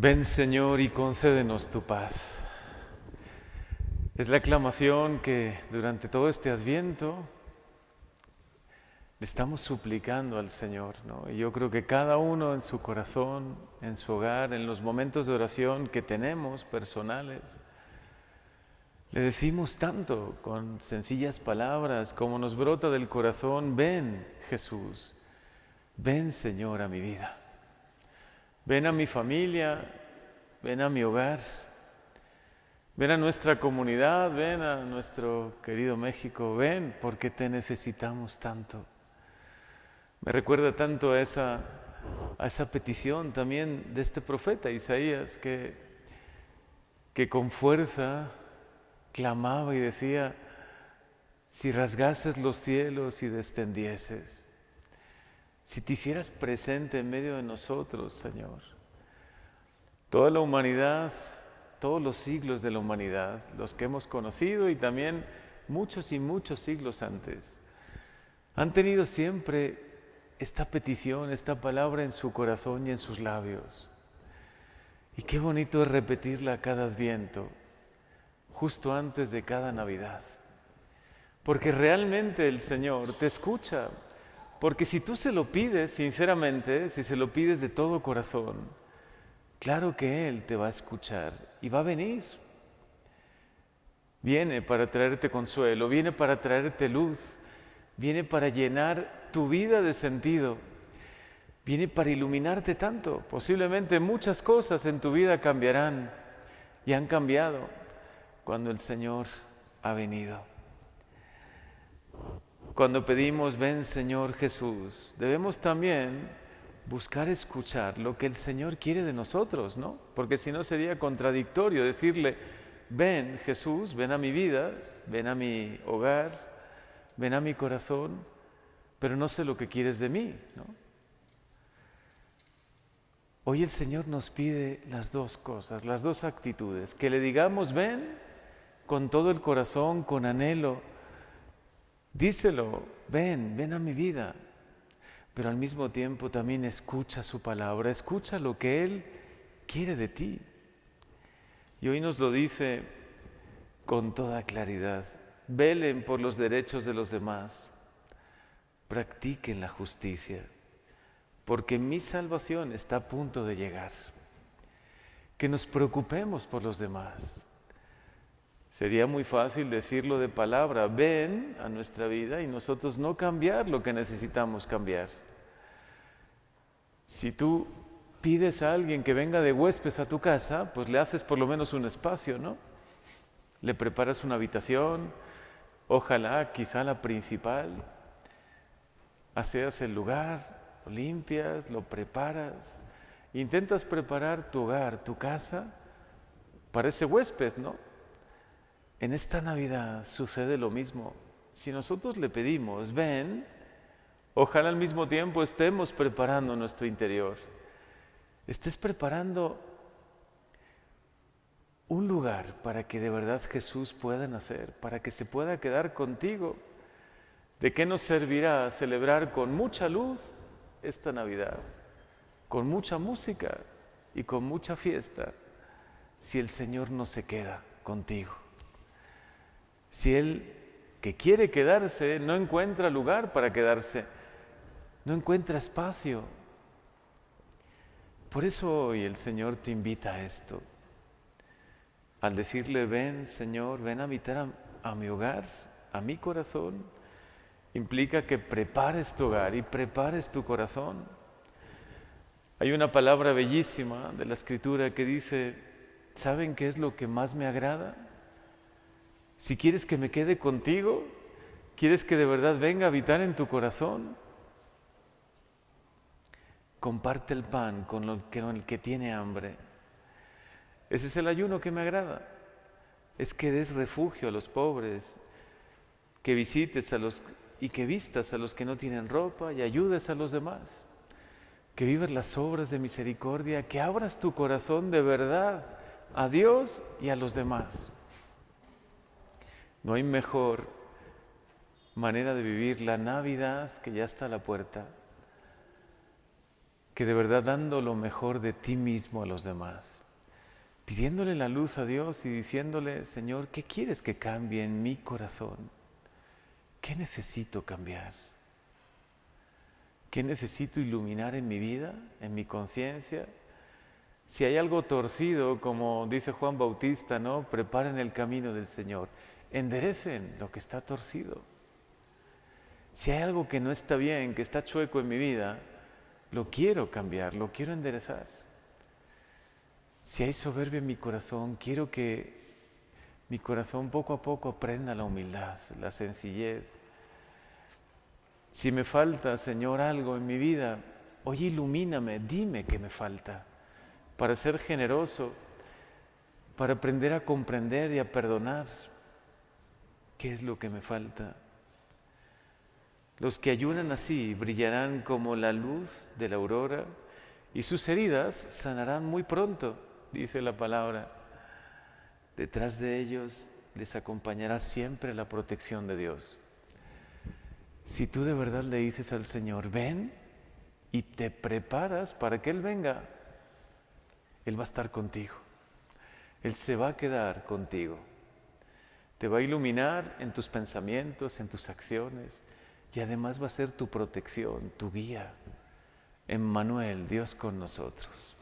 Ven Señor y concédenos tu paz. Es la aclamación que durante todo este adviento le estamos suplicando al Señor. ¿no? Y yo creo que cada uno en su corazón, en su hogar, en los momentos de oración que tenemos personales, le decimos tanto con sencillas palabras como nos brota del corazón, ven Jesús, ven Señor a mi vida. Ven a mi familia, ven a mi hogar, ven a nuestra comunidad, ven a nuestro querido México, ven porque te necesitamos tanto. Me recuerda tanto a esa, a esa petición también de este profeta Isaías que, que con fuerza clamaba y decía, si rasgases los cielos y descendieses, si te hicieras presente en medio de nosotros, Señor. Toda la humanidad, todos los siglos de la humanidad, los que hemos conocido y también muchos y muchos siglos antes, han tenido siempre esta petición, esta palabra en su corazón y en sus labios. Y qué bonito es repetirla cada adviento, justo antes de cada Navidad. Porque realmente el Señor te escucha, porque si tú se lo pides sinceramente, si se lo pides de todo corazón, claro que Él te va a escuchar y va a venir. Viene para traerte consuelo, viene para traerte luz, viene para llenar tu vida de sentido, viene para iluminarte tanto. Posiblemente muchas cosas en tu vida cambiarán y han cambiado cuando el Señor ha venido. Cuando pedimos, ven Señor Jesús, debemos también buscar escuchar lo que el Señor quiere de nosotros, ¿no? Porque si no sería contradictorio decirle, ven Jesús, ven a mi vida, ven a mi hogar, ven a mi corazón, pero no sé lo que quieres de mí, ¿no? Hoy el Señor nos pide las dos cosas, las dos actitudes, que le digamos, ven con todo el corazón, con anhelo, Díselo, ven, ven a mi vida, pero al mismo tiempo también escucha su palabra, escucha lo que Él quiere de ti. Y hoy nos lo dice con toda claridad, velen por los derechos de los demás, practiquen la justicia, porque mi salvación está a punto de llegar. Que nos preocupemos por los demás, Sería muy fácil decirlo de palabra, ven a nuestra vida y nosotros no cambiar lo que necesitamos cambiar. Si tú pides a alguien que venga de huéspedes a tu casa, pues le haces por lo menos un espacio, ¿no? Le preparas una habitación, ojalá quizá la principal, aseas el lugar, lo limpias, lo preparas, intentas preparar tu hogar, tu casa, para ese huésped, ¿no? En esta Navidad sucede lo mismo. Si nosotros le pedimos, ven, ojalá al mismo tiempo estemos preparando nuestro interior. Estés preparando un lugar para que de verdad Jesús pueda nacer, para que se pueda quedar contigo. ¿De qué nos servirá celebrar con mucha luz esta Navidad, con mucha música y con mucha fiesta, si el Señor no se queda contigo? Si Él que quiere quedarse no encuentra lugar para quedarse, no encuentra espacio. Por eso hoy el Señor te invita a esto. Al decirle, ven Señor, ven a habitar a, mi hogar, a mi corazón, implica que prepares tu hogar y prepares tu corazón. Hay una palabra bellísima de la escritura que dice, ¿saben qué es lo que más me agrada? Si quieres que me quede contigo, quieres que de verdad venga a habitar en tu corazón, comparte el pan con, el que tiene hambre. Ese es el ayuno que me agrada. Es que des refugio a los pobres, que visites a los y que vistas a los que no tienen ropa y ayudes a los demás. Que vivas las obras de misericordia, que abras tu corazón de verdad a Dios y a los demás. No hay mejor manera de vivir la Navidad que ya está a la puerta que de verdad dando lo mejor de ti mismo a los demás, pidiéndole la luz a Dios y diciéndole, Señor, ¿qué quieres que cambie en mi corazón? ¿Qué necesito cambiar? ¿Qué necesito iluminar en mi vida, en mi conciencia? Si hay algo torcido, como dice Juan Bautista, ¿no? Preparen el camino del Señor. Enderecen lo que está torcido. Si hay algo que no está bien, que está chueco en mi vida, lo quiero cambiar, lo quiero enderezar. Si hay soberbia en mi corazón, quiero que mi corazón poco a poco aprenda la humildad, la sencillez. Si me falta, Señor, algo en mi vida, oye, ilumíname, dime qué me falta para ser generoso, para aprender a comprender y a perdonar. ¿Qué es lo que me falta? Los que ayunan así brillarán como la luz de la aurora y sus heridas sanarán muy pronto, dice la palabra. Detrás de ellos les acompañará siempre la protección de Dios. Si tú de verdad le dices al Señor, ven y te preparas para que Él venga, Él va a estar contigo. Él se va a quedar contigo. Te va a iluminar en tus pensamientos, en tus acciones y además va a ser tu protección, tu guía. Emmanuel, Dios con nosotros.